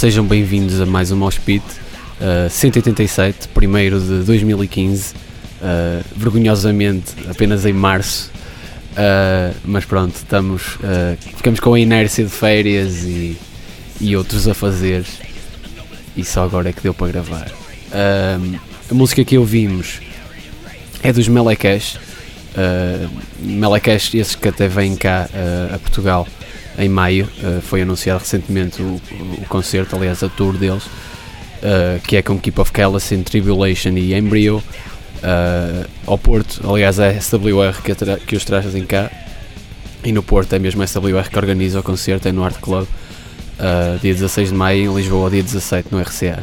Sejam bem-vindos a mais um Moshpit, uh, 187, primeiro de 2015, uh, vergonhosamente apenas em março, uh, mas pronto, estamos, ficamos com a inércia de férias e, e outros a fazer, e só agora é que deu para gravar. A música que ouvimos é dos Melecash, uh, Melecash, esses que até vêm cá a Portugal em maio, uh, foi anunciado recentemente o, o, concerto, aliás, a tour deles, uh, que é com Keep of Callous, Tribulation e Embryo, uh, ao Porto, aliás, é a SWR que, que os trazem cá, e no Porto é mesmo a SWR que organiza o concerto, é no Art Club, dia 16 de maio, em Lisboa, dia 17 no RCA.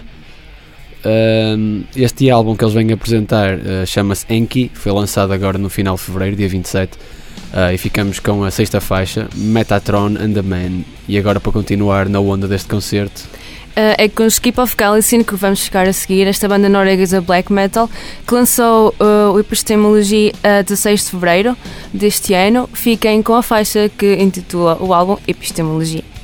este álbum que eles vêm apresentar chama-se Enki, foi lançado agora no final de fevereiro, dia 27 Uh, e ficamos com a sexta faixa, Metatron and the Man. E agora para continuar na onda deste concerto. Uh, é com Skip of Galaxy que vamos ficar a seguir, esta banda norueguesa Black Metal, que lançou uh, o Epistemology a 16 de Fevereiro deste ano. Fiquem com a faixa que intitula o álbum Epistemologia.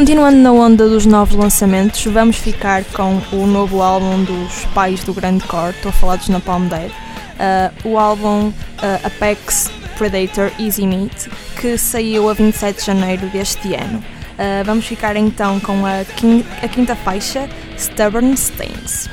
Continuando na onda dos novos lançamentos, vamos ficar com o novo álbum dos pais do Grande Core, estou a falar dos Napalm Dead, uh, o álbum uh, Apex Predator Easy Meat, que saiu a 27 de janeiro deste ano. Uh, vamos ficar então com a, quinta, a quinta faixa, Stubborn Stains.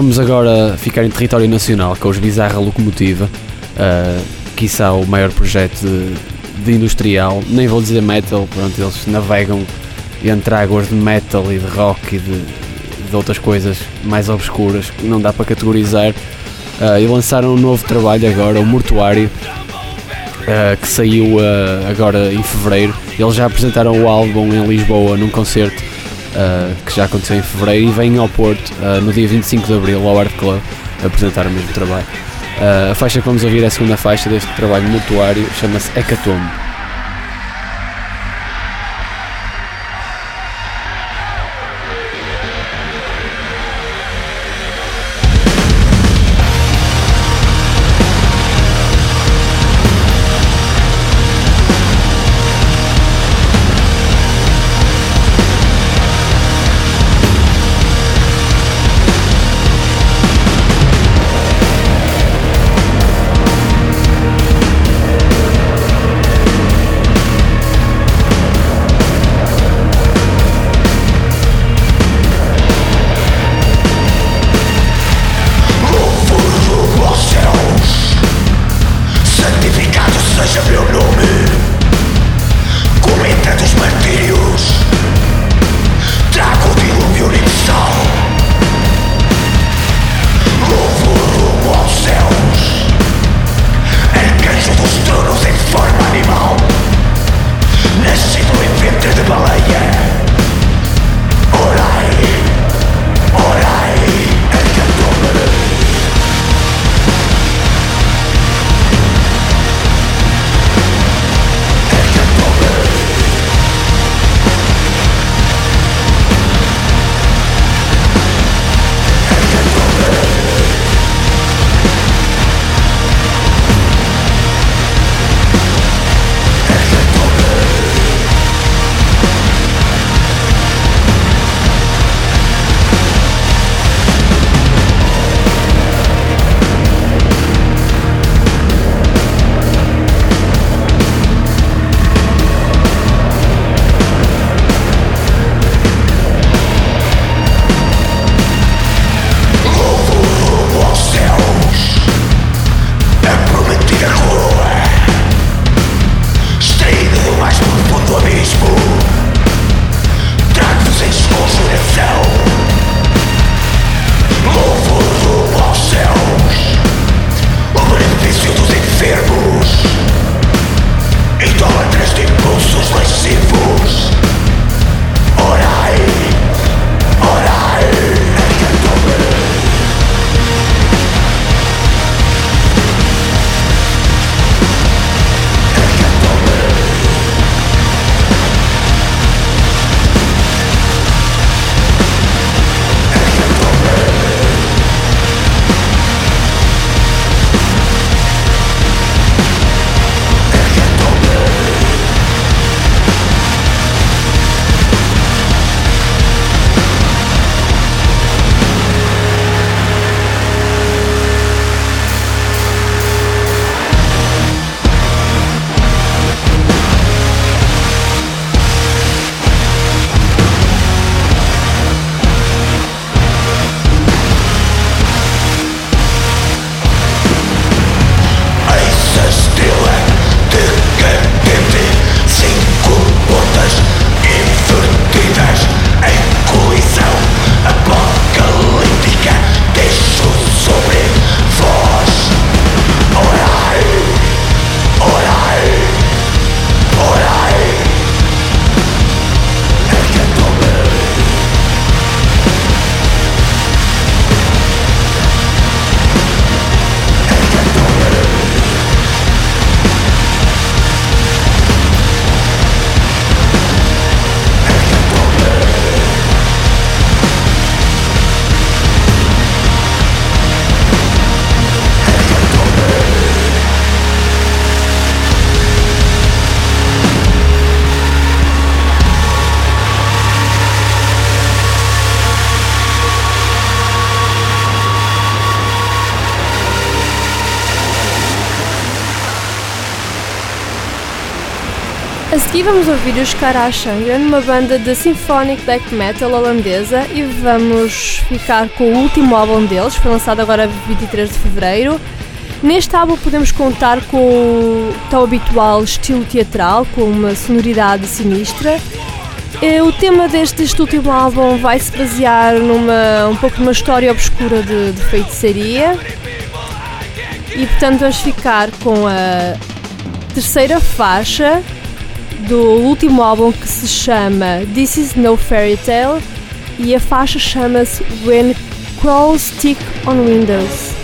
Vamos agora ficar em território nacional com os Bizarra Locomotiva, uh, quiçá o maior projeto de, de, industrial, nem vou dizer metal, pronto, eles navegam entre águas de metal e de rock e de, de outras coisas mais obscuras que não dá para categorizar. Uh, e lançaram um novo trabalho agora, o Mortuário, uh, que saiu uh, agora em fevereiro. Eles já apresentaram o álbum em Lisboa num concerto uh, que já aconteceu em fevereiro, e vêm ao Porto uh, no dia 25 de abril ao Art Club apresentar o mesmo trabalho. Uh, a faixa que vamos ouvir é a segunda faixa deste trabalho mutuário, chama-se Hecatombe. Seguir vamos ouvir os Kara Shangan, uma banda de symphonic black metal holandesa e vamos ficar com o último álbum deles, foi lançado agora 23 de Fevereiro. Neste álbum podemos contar com o tão habitual estilo teatral, com uma sonoridade sinistra. O tema deste, deste último álbum vai se basear numa um pouco numa história obscura de, de feitiçaria e portanto vamos ficar com a terceira faixa do último álbum que se chama This Is No Fairy Tale e a faixa chama-se When Crows Stick on Windows.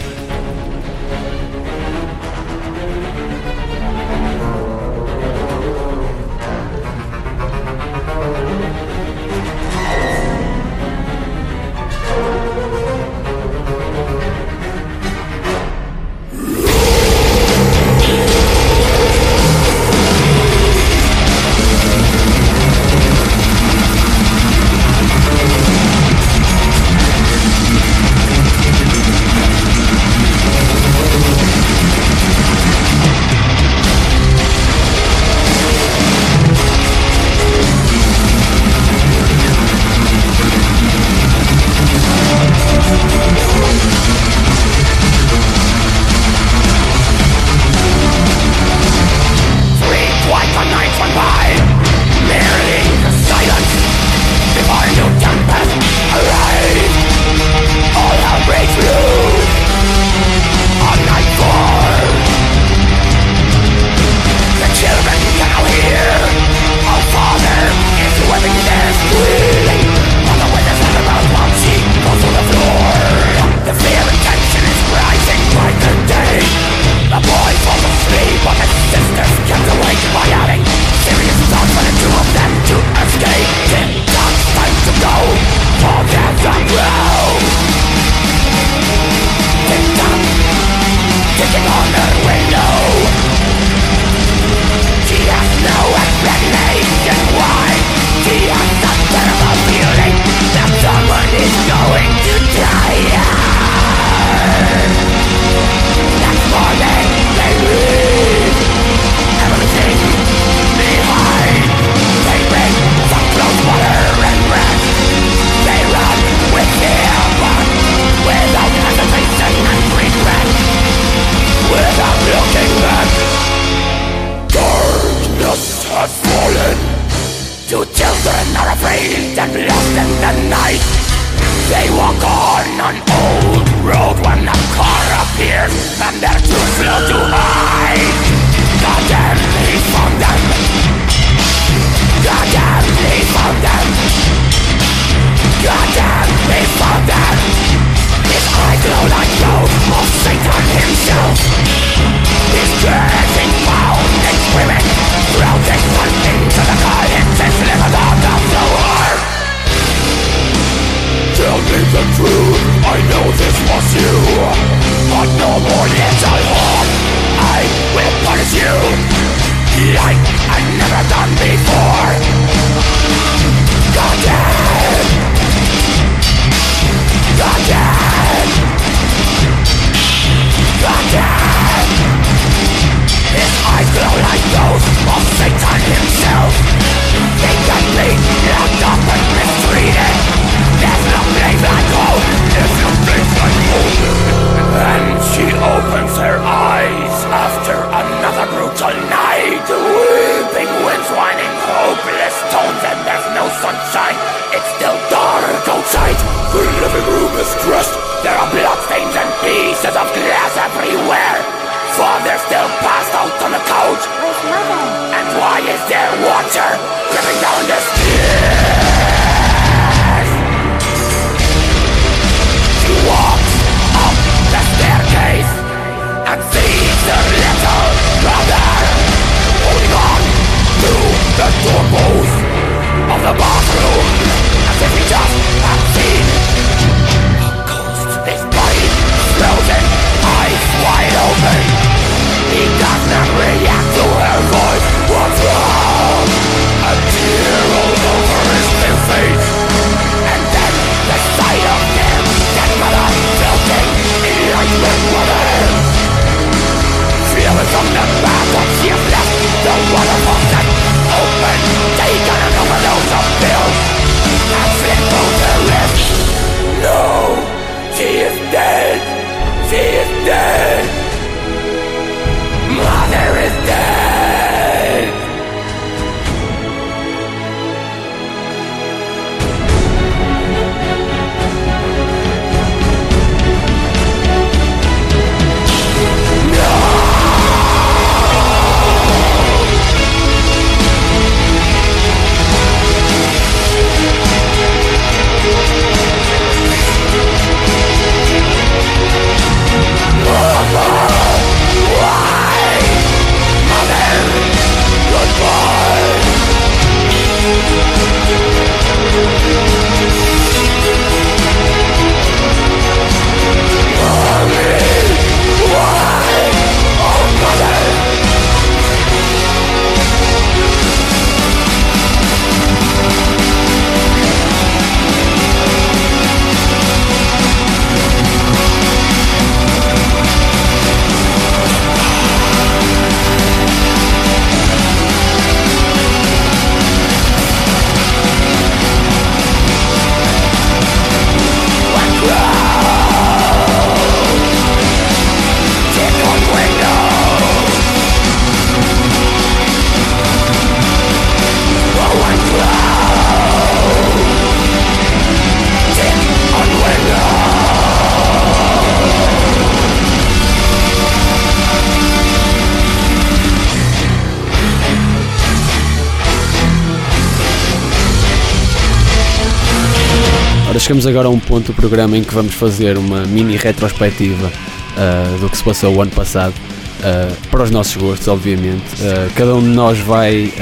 Chegamos agora a um ponto do programa em que vamos fazer uma mini retrospectiva uh, do que se passou o ano passado. Uh, para os nossos gostos, obviamente. Uh, cada um de nós vai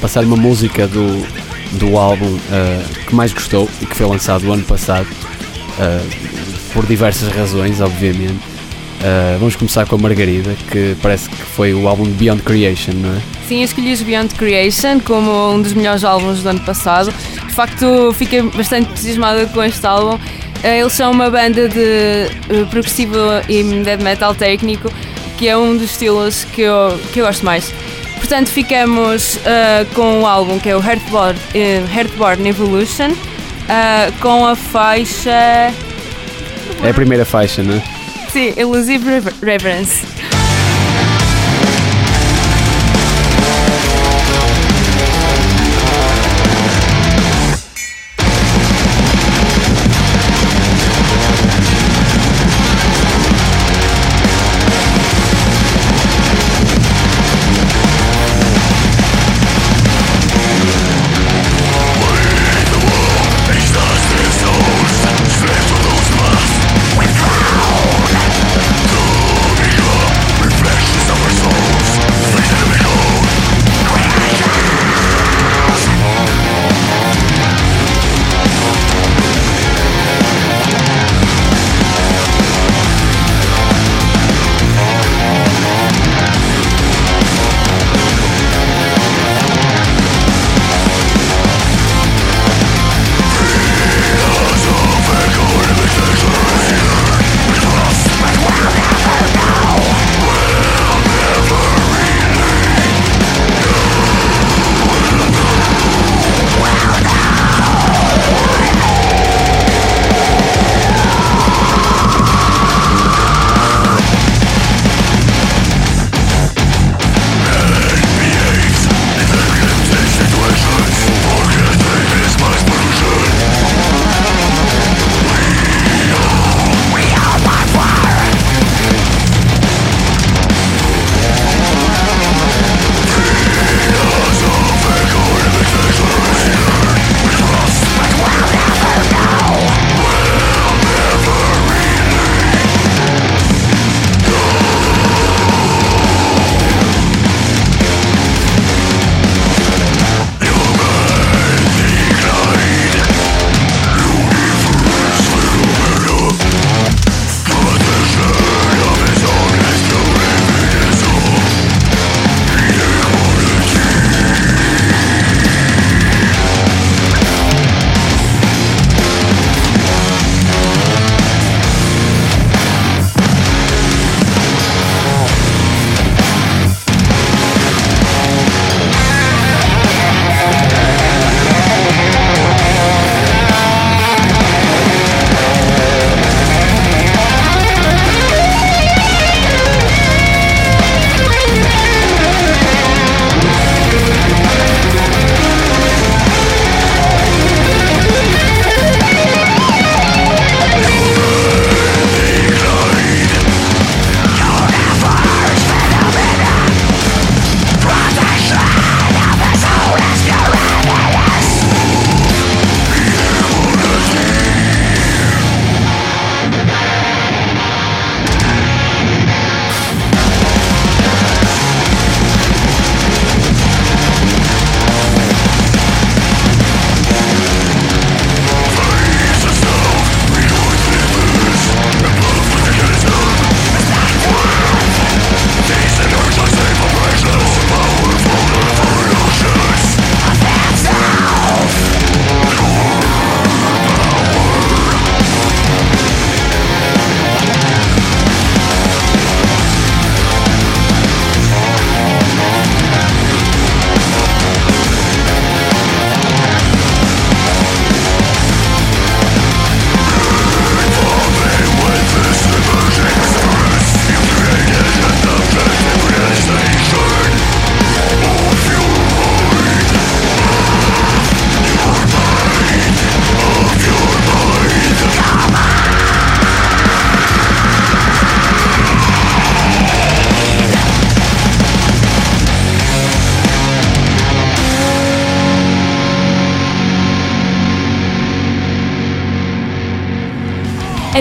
passar uma música do, do álbum que mais gostou e que foi lançado o ano passado, por diversas razões, obviamente. vamos começar com a Margarida, que parece que foi o álbum Beyond Creation, não é? Sim, escolhi Beyond Creation como um dos melhores álbuns do ano passado. De facto, fiquei bastante entusiasmada com este álbum. Eh, eles são uma banda de eh, progressivo e death metal técnico, que é um dos estilos que eu, que eu gosto mais. Portanto, ficamos uh, com o álbum que é o Heartborn, uh, Heartborn Evolution, uh, com a faixa. É a primeira faixa, não é? Sim, Elusive Reverence.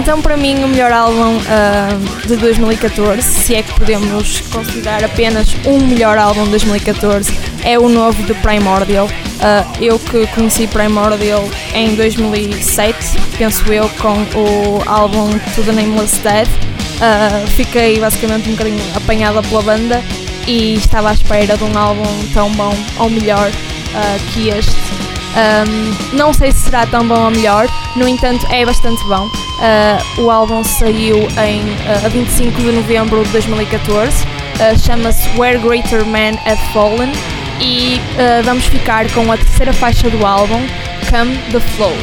Então, para mim, o melhor álbum uh, de 2014, se é que podemos considerar apenas um melhor álbum de 2014, é o novo de Primordial. Uh, eu que conheci Primordial em 2007, penso eu, com o álbum To the Nameless Dead, uh, fiquei basicamente um bocadinho apanhada pela banda e estava à espera de um álbum tão bom ou melhor que este. Um, não sei se será tão bom ou melhor, no entanto, é bastante bom. Uh, o álbum saiu em uh, 25 de novembro de 2014, uh, chama-se Where Greater Men Have Fallen e vamos ficar com a terceira faixa do álbum, Come the Flow.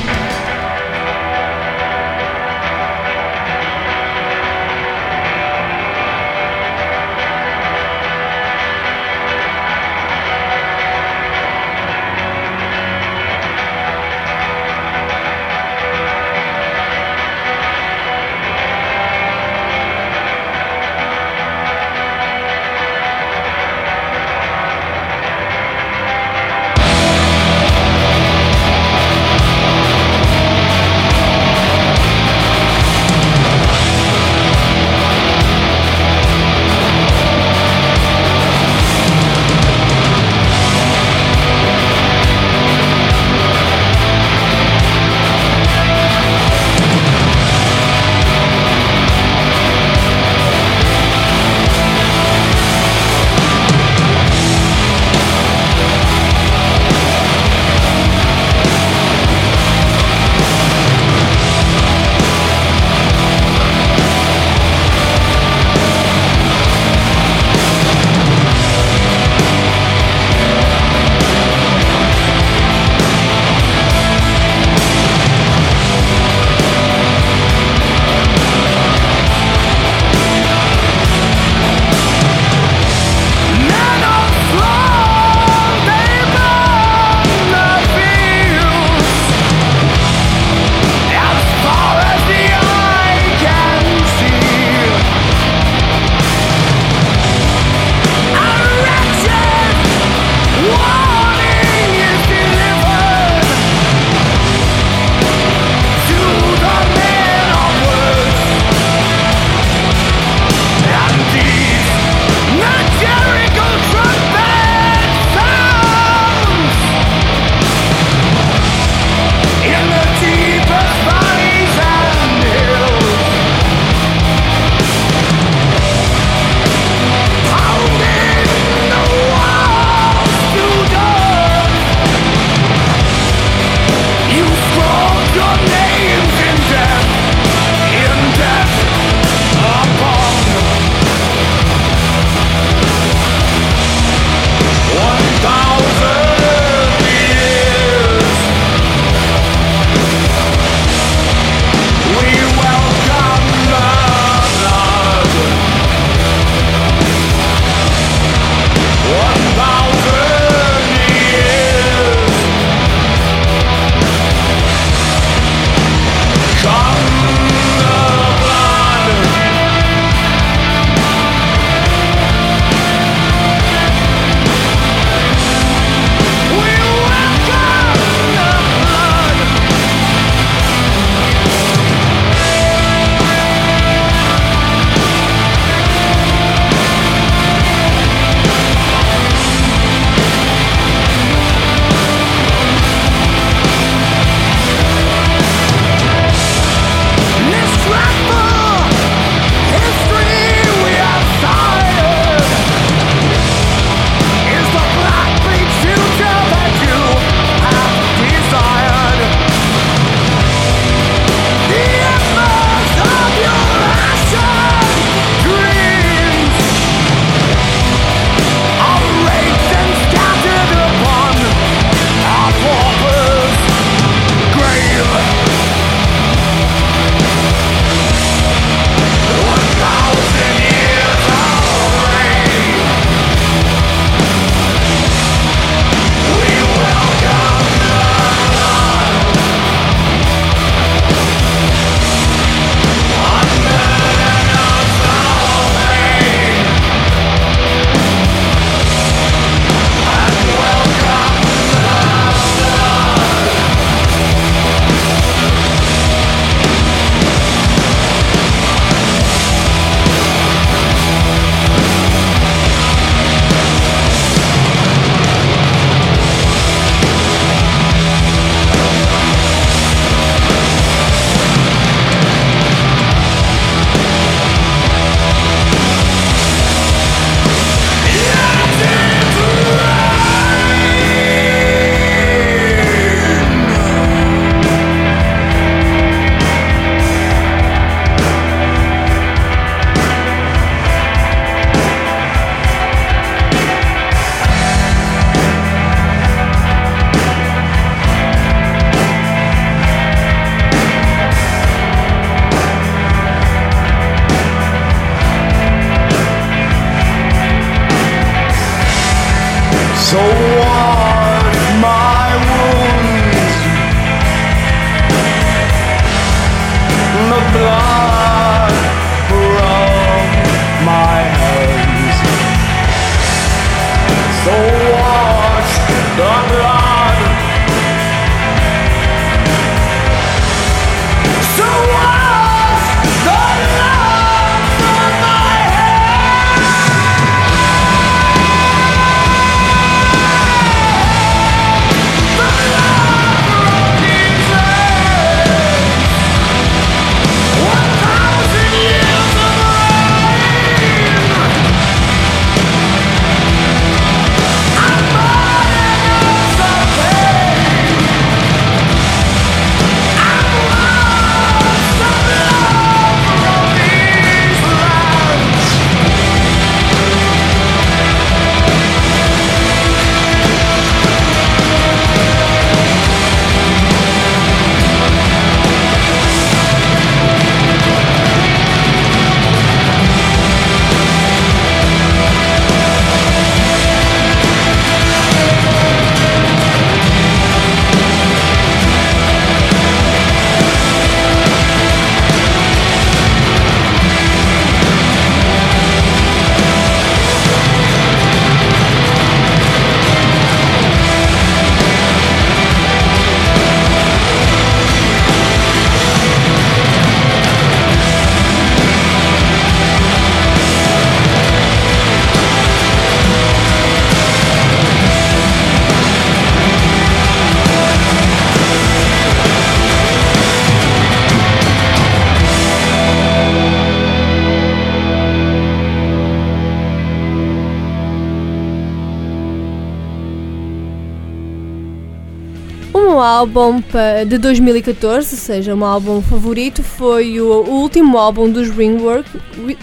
Álbum de 2014, ou seja, um álbum favorito, foi o, o último álbum dos Ringworm,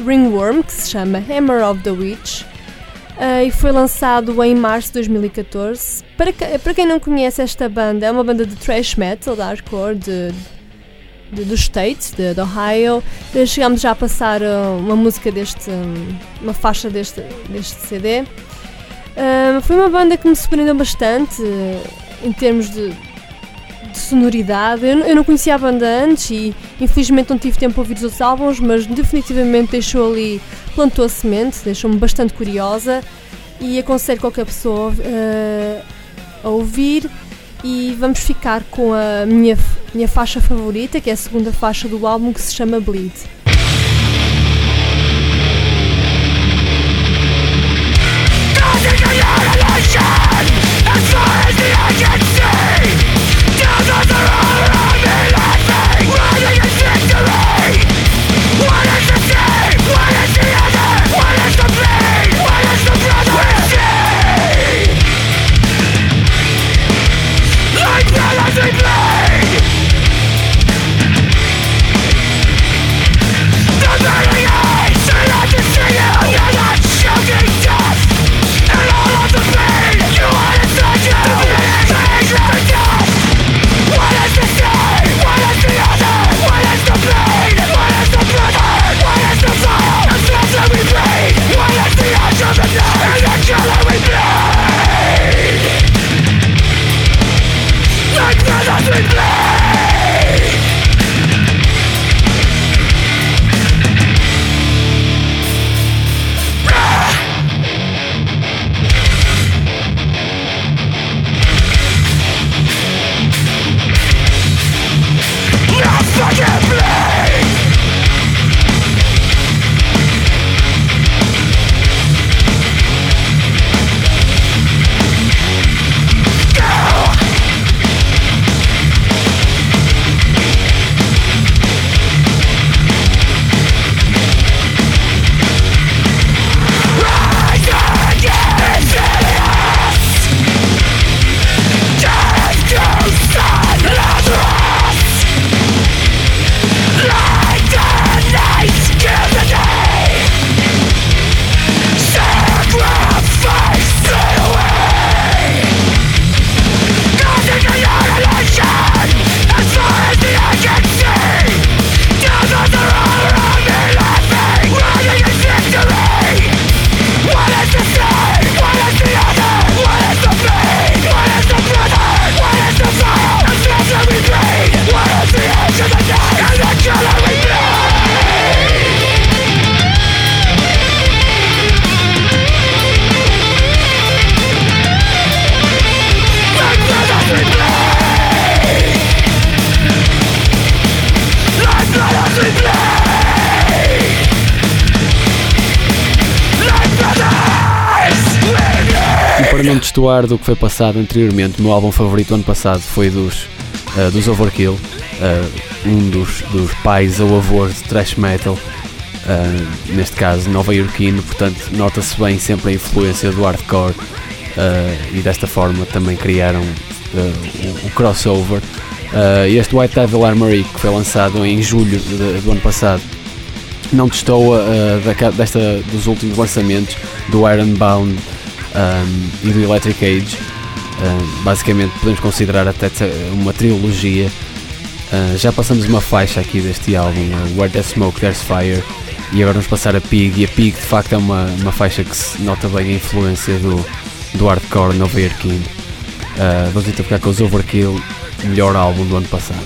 Ringworm, que se chama Hammer of the Witch, uh, e foi lançado em março de 2014. Para, para quem não conhece esta banda, é uma banda de thrash metal, de hardcore, de, de, dos States, de, de Ohio. Eh, Chegámos já a passar uh, uma música deste, uma faixa deste, deste CD. Uh, foi uma banda que me surpreendeu bastante em termos de, de sonoridade. Eu, eu, não conhecia a banda antes e infelizmente não tive tempo para ouvir os outros álbuns, mas definitivamente deixou ali, plantou a semente, deixou-me bastante curiosa e aconselho qualquer pessoa uh, a ouvir. E vamos ficar com a minha, minha faixa favorita, que é a segunda faixa do álbum, que se chama Bleed. Destoar do que foi passado anteriormente, o meu álbum favorito ano passado foi dos, uh, dos Overkill, uh, um dos, dos pais ou avós de thrash metal, uh, neste caso nova-iorquino, portanto nota-se bem sempre a influência do hardcore e desta forma também criaram o, o, crossover. este White Devil Armory que foi lançado em julho de, do ano passado não destoa desta, dos últimos lançamentos do Ironbound um, e do Electric Age. Uh, basicamente podemos considerar até uma trilogia. Uh, já passamos uma faixa aqui deste álbum, Where There's Smoke, There's Fire, e agora vamos passar a Pig. E a Pig de facto é uma, uma faixa que se nota bem a influência do, do hardcore nova-iorquino. Uh, vamos então ficar com os Overkill, melhor álbum do ano passado.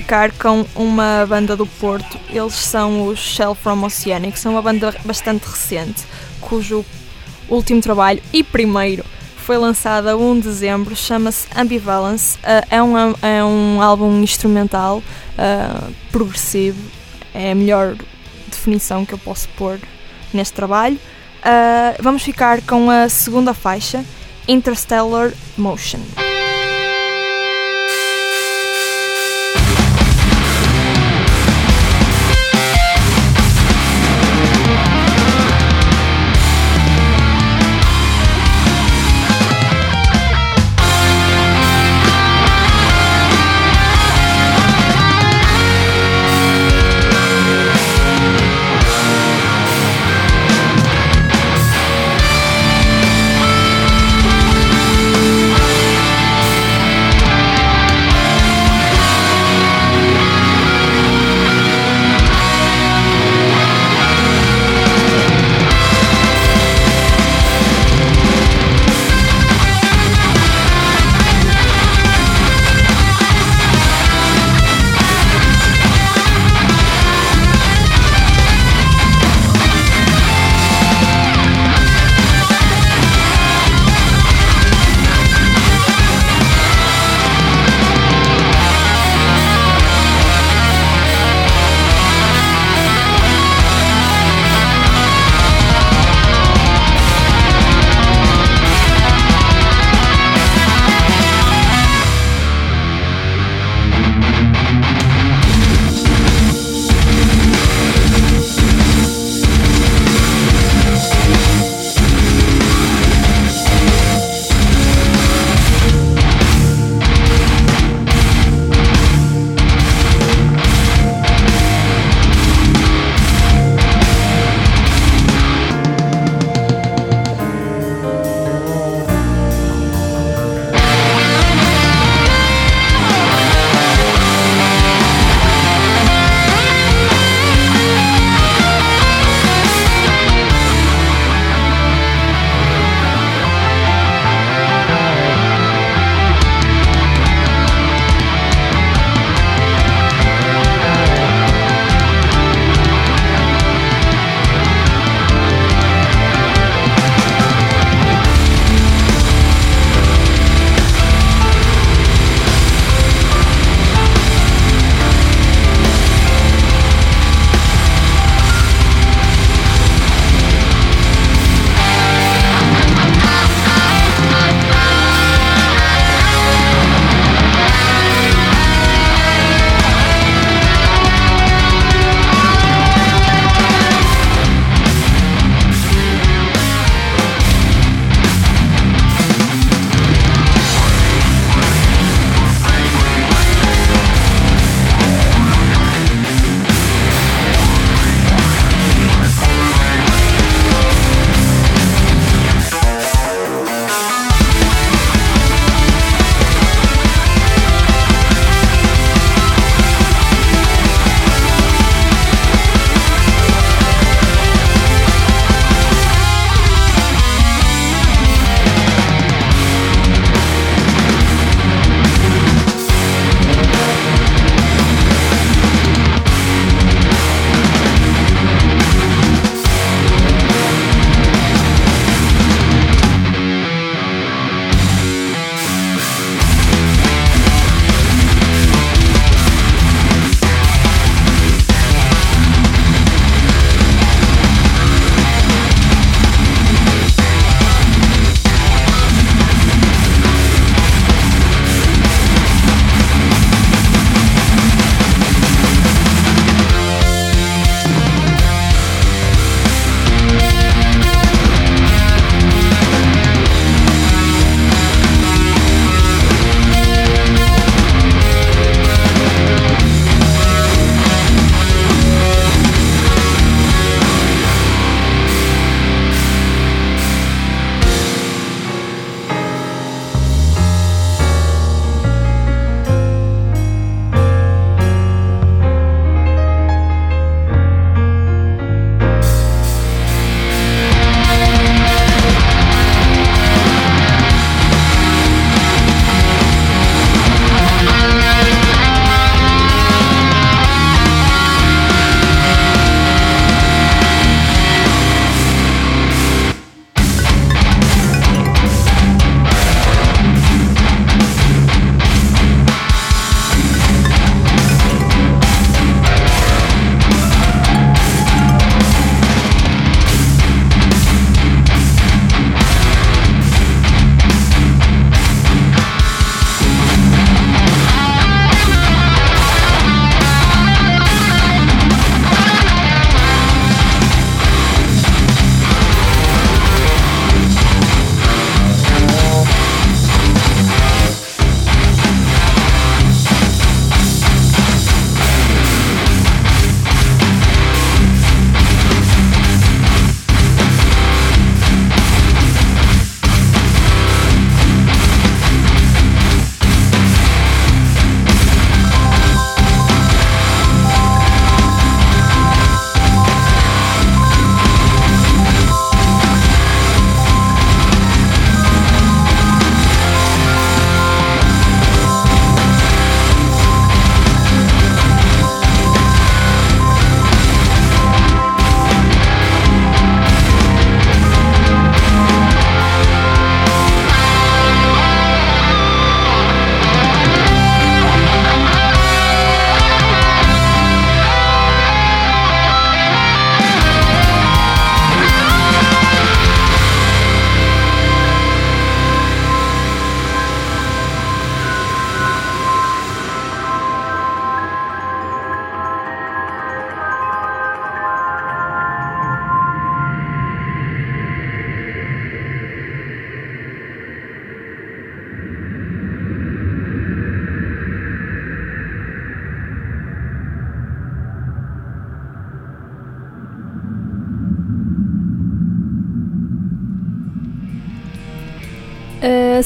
Ficar com uma banda do Porto. Eles são os Shell From Oceanic, são uma banda bastante recente, cujo último trabalho e primeiro foi lançado a 1 de dezembro, chama-se Ambivalence. Uh, é, um, é um álbum instrumental uh, progressivo, é a melhor definição que eu posso pôr neste trabalho. Uh, vamos ficar com a segunda faixa, Interstellar Motion.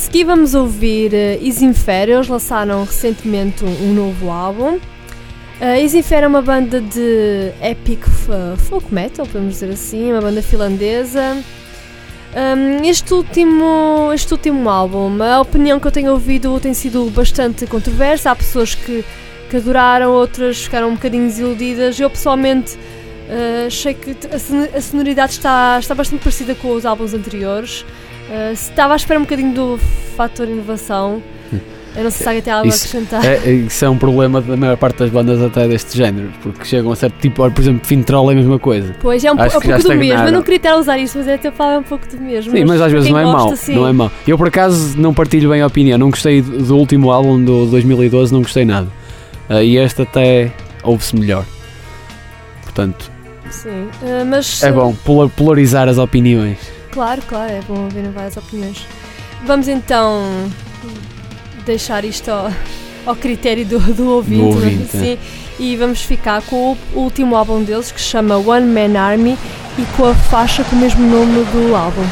Seguir vamos ouvir uh, Isinfer, eles lançaram recentemente um, novo álbum. Uh, Isinfer é uma banda de epic folk metal, podemos dizer assim, uma banda finlandesa. Um, este, último, este último álbum, a opinião que eu tenho ouvido tem sido bastante controversa. Há pessoas que, que adoraram, outras ficaram um bocadinho desiludidas. Eu pessoalmente uh, achei que a sonoridade está, está bastante parecida com os álbuns anteriores. Uh, estava à espera um bocadinho do fator inovação. Eu não sei se tem algo isso, a acrescentar. É, isso é um problema da maior parte das bandas até deste género, porque chegam a ser tipo, por exemplo, fim de troll é a mesma coisa. Pois, é um, é um pouco do mesmo. Eu não queria estar a usar isso, mas é até falar um pouco do mesmo. Sim, mas, mas às vezes não é mau. Assim... Não é mau. Eu por acaso não partilho bem a opinião. Não gostei do último álbum do 2012, não gostei nada. Uh, e este até ouve-se melhor. Portanto, Sim, uh, mas. É bom polarizar as opiniões. Claro, claro, é bom ouvir várias opiniões. Vamos então deixar isto ao, ao critério do, do ouvinte, do ouvinte é? Sim, e vamos ficar com o último álbum deles que se chama One Man Army e com a faixa com o mesmo nome do álbum.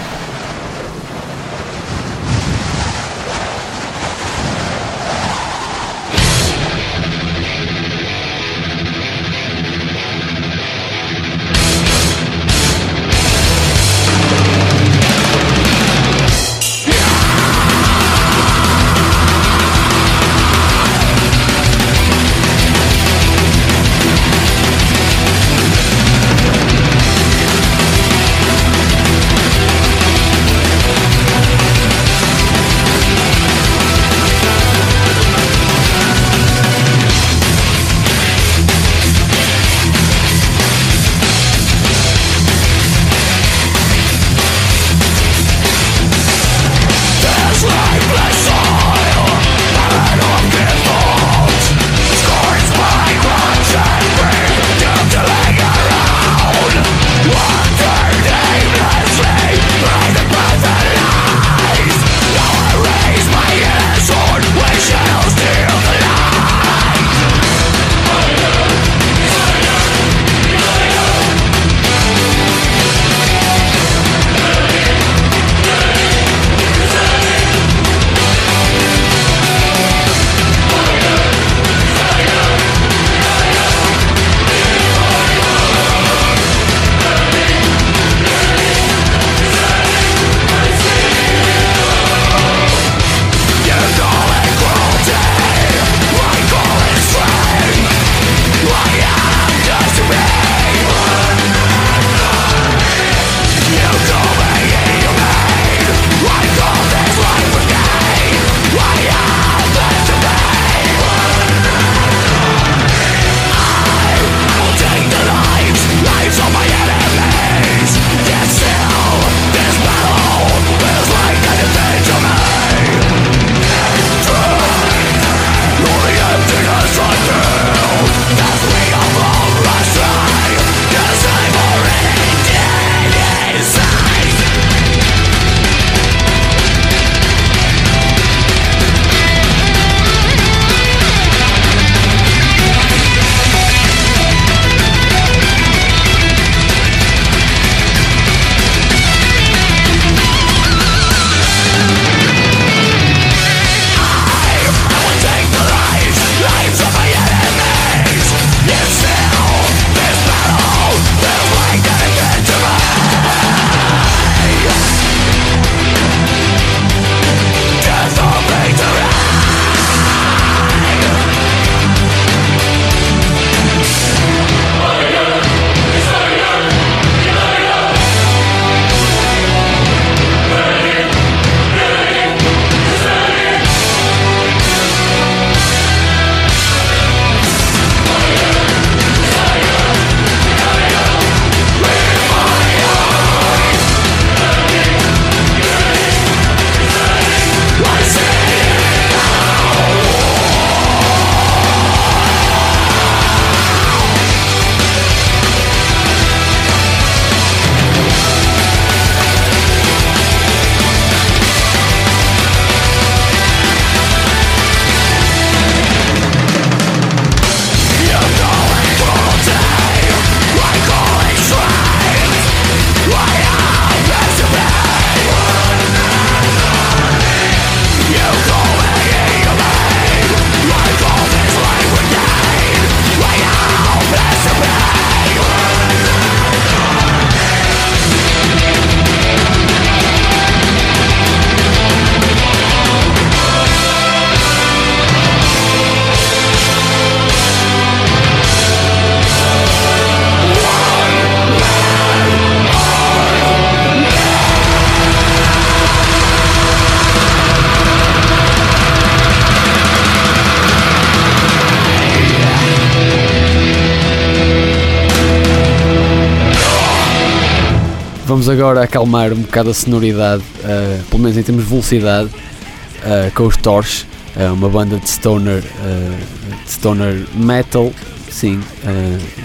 Acalmar um bocado a sonoridade, uh, pelo menos em termos de velocidade, uh, com os Torch, uh, uma banda de stoner, de stoner metal, sim,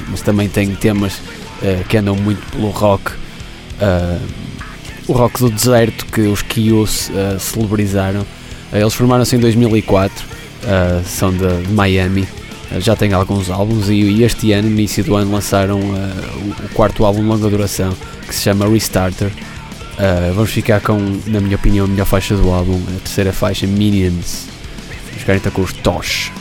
mas também tem temas que andam muito pelo rock, o rock do deserto que os Kios celebrizaram. eles formaram-se em 2004, são de, de Miami já tem alguns álbuns e, este ano, no início do ano, lançaram uh, o, o, quarto álbum de longa duração que se chama Restarter. Uh, vamos ficar com, na minha opinião, a melhor faixa do álbum, a terceira faixa, Minions. Vamos ficar então com os Tosh.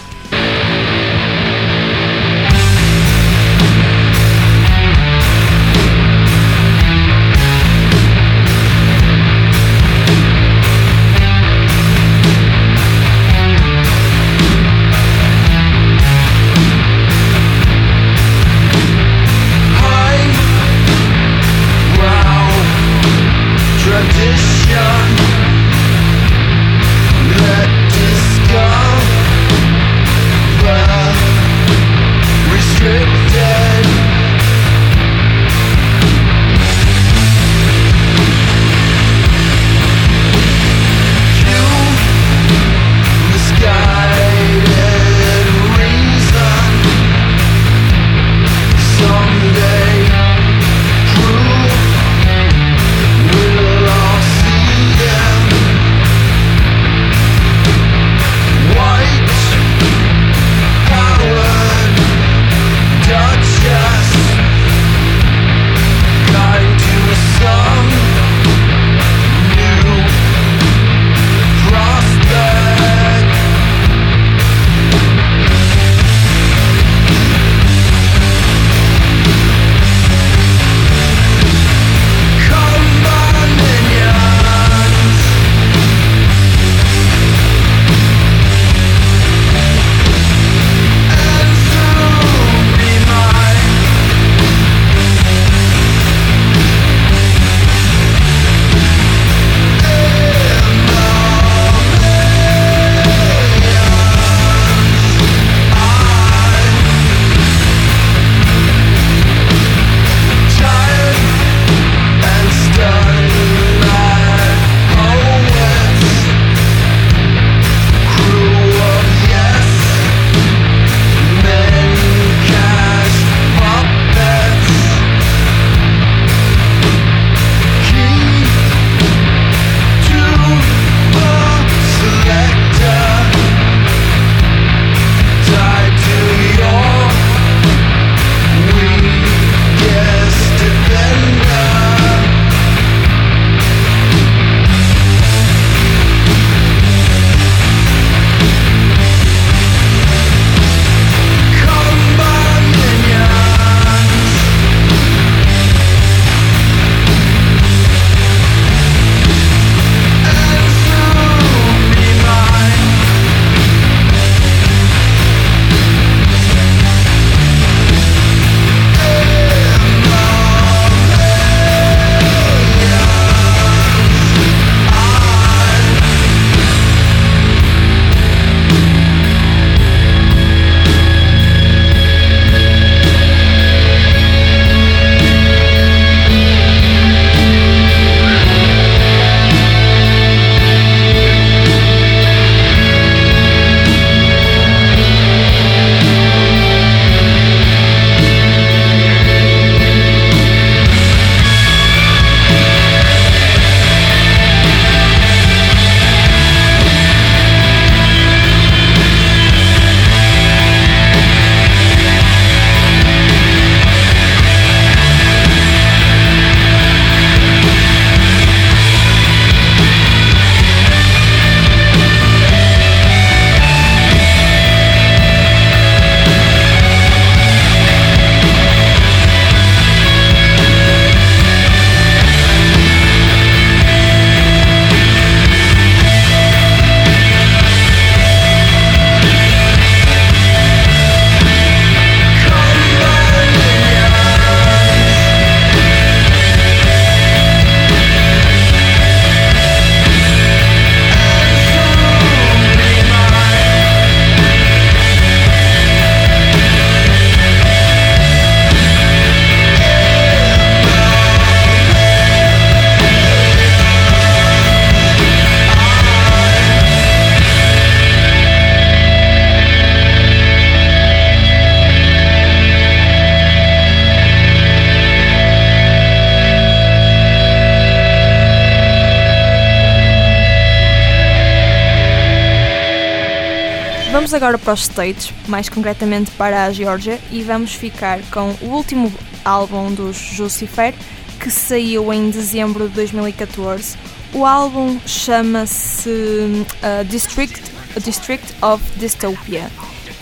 Vamos agora para os States, mais concretamente para a Geórgia, e vamos ficar com o último álbum dos Jucifer, que saiu em dezembro de 2014. O álbum chama-se uh, District, District of Dystopia.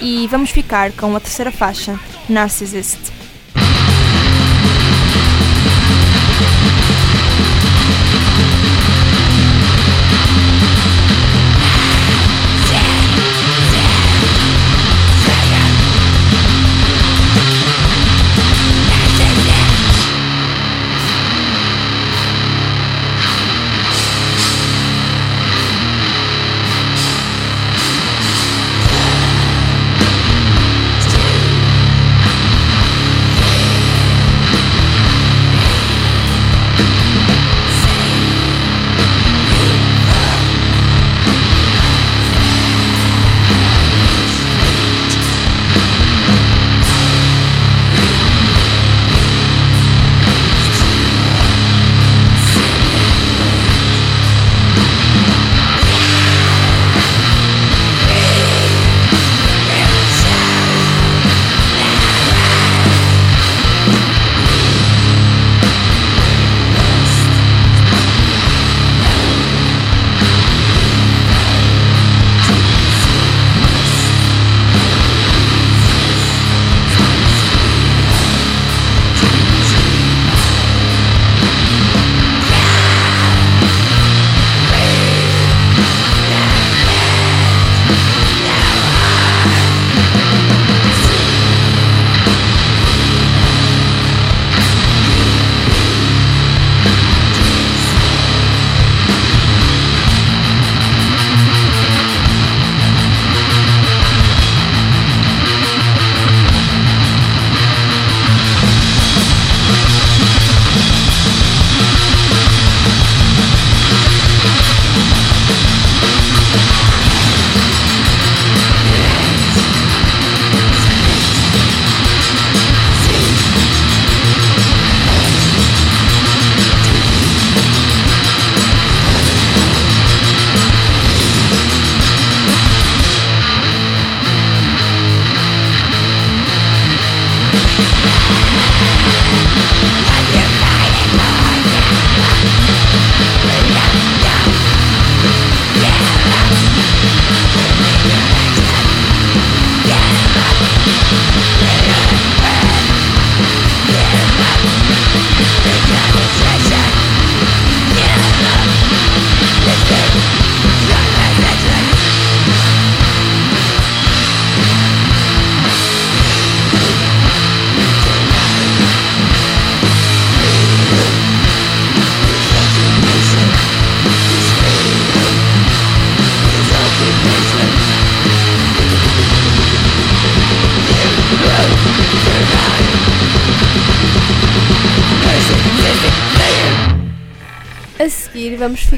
E vamos ficar com a terceira faixa, Narcissist.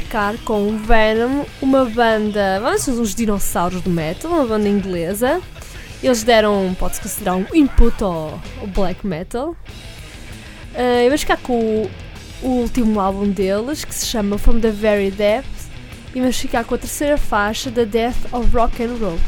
Ficar com Venom, uma banda, vamos dizer, uns dinossauros do metal, uma banda inglesa. Eles deram, pode-se considerar um input ao, ao black metal. Uh, vamos ficar com o, o, último álbum deles, que se chama From the Very Depths, e vamos ficar com a terceira faixa, The Death of Rock and Roll.